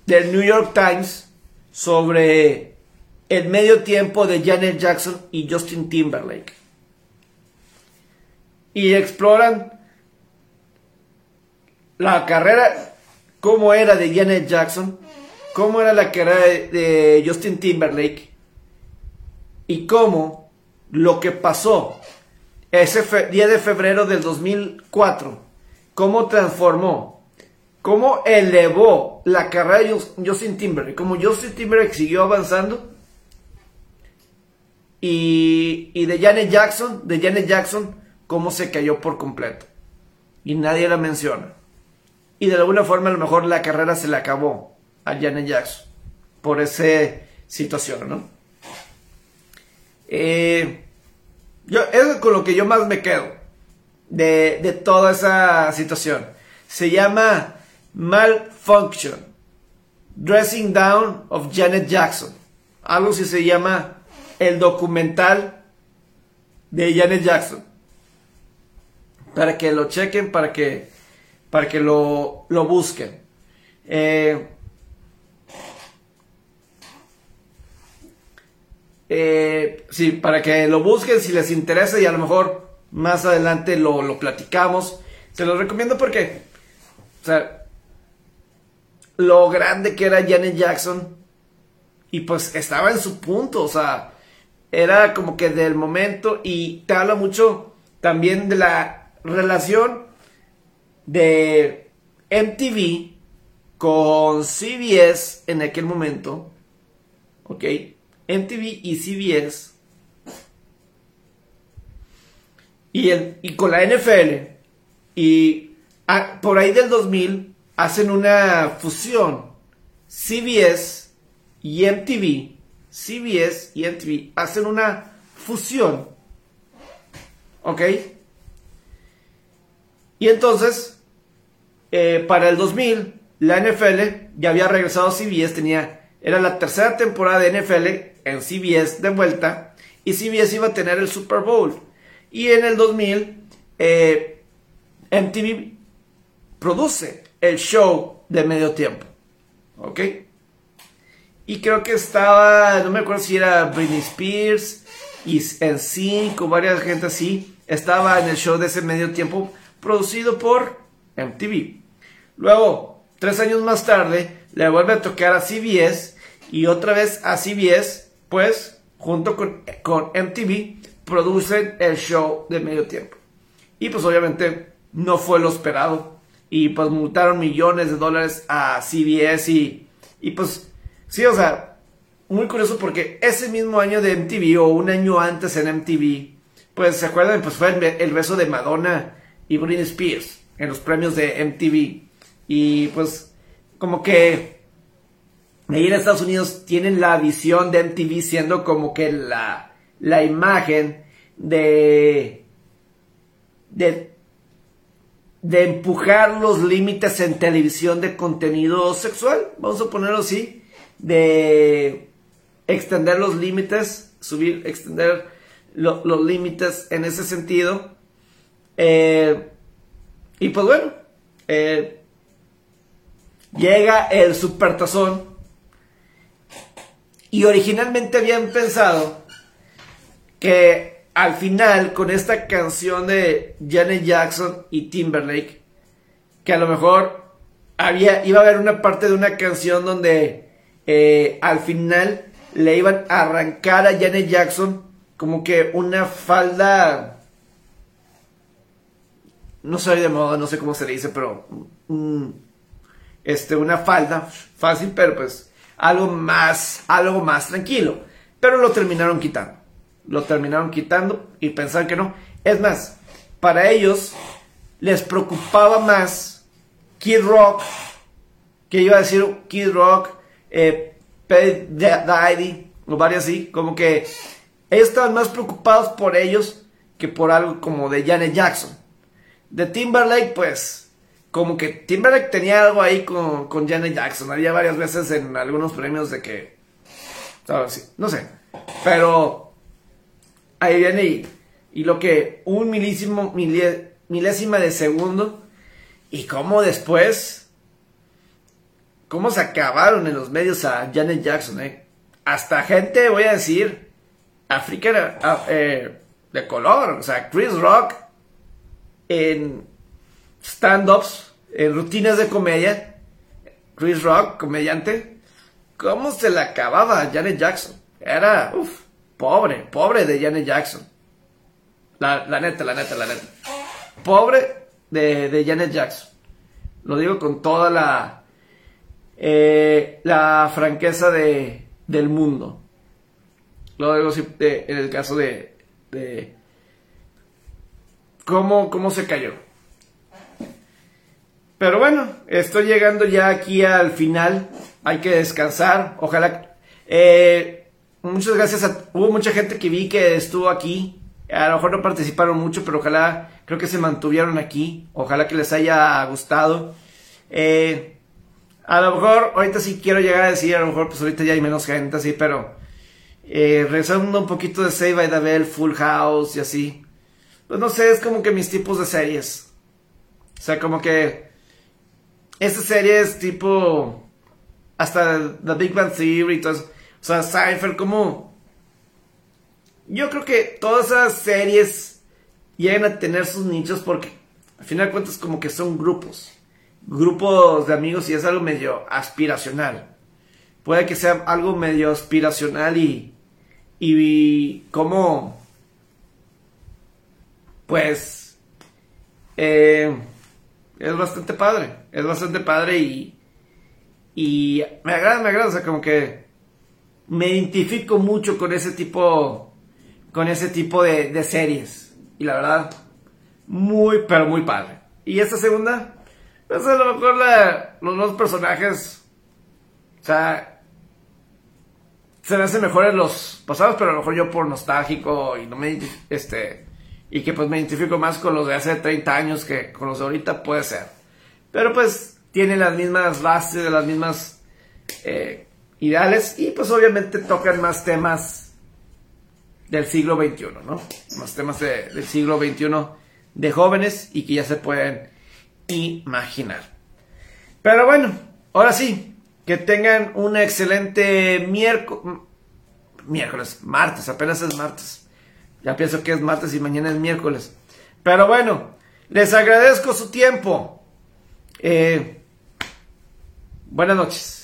del New York Times sobre el medio tiempo de Janet Jackson y Justin Timberlake. Y exploran la carrera, cómo era de Janet Jackson, cómo era la carrera de, Justin Timberlake y cómo lo que pasó ese día de febrero del 2004, cómo transformó cómo elevó la carrera de Justin Timberlake, como Justin Timberlake siguió avanzando. Y, y de Janet Jackson, de Janet Jackson, cómo se cayó por completo. Y nadie la menciona. Y de alguna forma a lo mejor la carrera se le acabó a Janet Jackson por esa situación, ¿no? Eh, yo, es con lo que yo más me quedo de, de toda esa situación. Se llama Malfunction. Dressing Down of Janet Jackson. Algo así se llama el documental de Janet Jackson. Para que lo chequen, para que, para que lo, lo busquen. Eh, eh, sí, para que lo busquen si les interesa y a lo mejor más adelante lo, lo platicamos. Se los recomiendo porque, o sea, lo grande que era Janet Jackson. Y pues estaba en su punto, o sea, era como que del momento y te habla mucho también de la relación de MTV con CBS en aquel momento. ¿Ok? MTV y CBS. Y, el, y con la NFL. Y ah, por ahí del 2000 hacen una fusión. CBS y MTV, CBS y MTV hacen una fusión. ¿Ok? Y entonces, eh, para el 2000, la NFL ya había regresado a CBS, tenía, era la tercera temporada de NFL en CBS de vuelta, y CBS iba a tener el Super Bowl. Y en el 2000, eh, MTV produce el show de medio tiempo. ¿Ok? Y creo que estaba, no me acuerdo si era Britney Spears y en cinco, varias gente así, estaba en el show de ese medio tiempo producido por MTV. Luego, tres años más tarde, le vuelve a tocar a CBS y otra vez a CBS, pues, junto con, con MTV, producen el show de medio tiempo. Y pues obviamente no fue lo esperado. Y pues multaron millones de dólares a CBS y, y pues sí, o sea, muy curioso porque ese mismo año de MTV o un año antes en MTV, pues se acuerdan, pues fue el, beso de Madonna y Britney Spears en los premios de MTV y pues como que ahí en Estados Unidos tienen la visión de MTV siendo como que la, la imagen de, de de empujar los límites en televisión de contenido sexual, vamos a ponerlo así, de extender los límites, subir, extender los límites en ese sentido. Eh, y pues bueno, eh, llega el supertazón. Y originalmente habían pensado que al final, con esta canción de Janet Jackson y Timberlake, que a lo mejor había, iba a haber una parte de una canción donde eh, al final le iban a arrancar a Janet Jackson como que una falda, no soy de moda, no sé cómo se le dice, pero este, una falda fácil, pero pues algo más, algo más tranquilo. Pero lo terminaron quitando lo terminaron quitando y pensaban que no. Es más, para ellos les preocupaba más Kid Rock, que iba a decir Kid Rock, eh, Daddy, o varios así, como que ellos estaban más preocupados por ellos que por algo como de Janet Jackson. De Timberlake, pues, como que Timberlake tenía algo ahí con, con Janet Jackson. Había varias veces en algunos premios de que, no sé, pero ahí viene y, y lo que un milísimo, milésima de segundo y cómo después, cómo se acabaron en los medios a Janet Jackson, eh. Hasta gente, voy a decir, africana, ah, eh, de color, o sea, Chris Rock en stand-ups, en rutinas de comedia, Chris Rock, comediante, ¿cómo se le acababa Janet Jackson? Era, uff, pobre, pobre de Janet Jackson. La, neta, la neta, la neta. Pobre de, de Janet Jackson. Lo digo con toda la, eh, la franqueza de, del mundo. Lo digo en el caso de, de cómo, cómo se cayó. Pero bueno, estoy llegando ya aquí al final. Hay que descansar. Ojalá. Eh, muchas gracias a. Hubo mucha gente que vi que estuvo aquí. A lo mejor no participaron mucho, pero ojalá. Creo que se mantuvieron aquí. Ojalá que les haya gustado. Eh, a lo mejor, ahorita sí quiero llegar a decir, a lo mejor pues ahorita ya hay menos gente así, pero eh, regresando un poquito de Save by the Bell, Full House y así. Pues no sé, es como que mis tipos de series. O sea, como que estas series tipo hasta The Big Bang Theory y todo eso. O sea, Cypher, como... Yo creo que todas esas series llegan a tener sus nichos porque al final de cuentas como que son grupos. Grupos de amigos y es algo medio aspiracional. Puede que sea algo medio aspiracional y... Y como pues eh, es bastante padre, es bastante padre y, y me agrada, me agrada, o sea, como que me identifico mucho con ese tipo, con ese tipo de, series y la verdad, muy, pero muy padre. Y esta segunda, pues a lo mejor los dos personajes, o sea, se me hacen mejores los pasados, pero a lo mejor yo por nostálgico y no me, este, y que pues me identifico más con los de hace 30 años que con los de ahorita puede ser. Pero pues tienen las mismas bases, las mismas eh, ideales y pues obviamente tocan más temas del siglo XXI, ¿no? Más temas del siglo XXI de jóvenes y que ya se pueden imaginar. Pero bueno, ahora sí, que tengan un excelente miércoles, miércoles, martes, apenas es martes ya pienso que es martes y mañana es miércoles. Pero bueno, les agradezco su tiempo. Eh, buenas noches.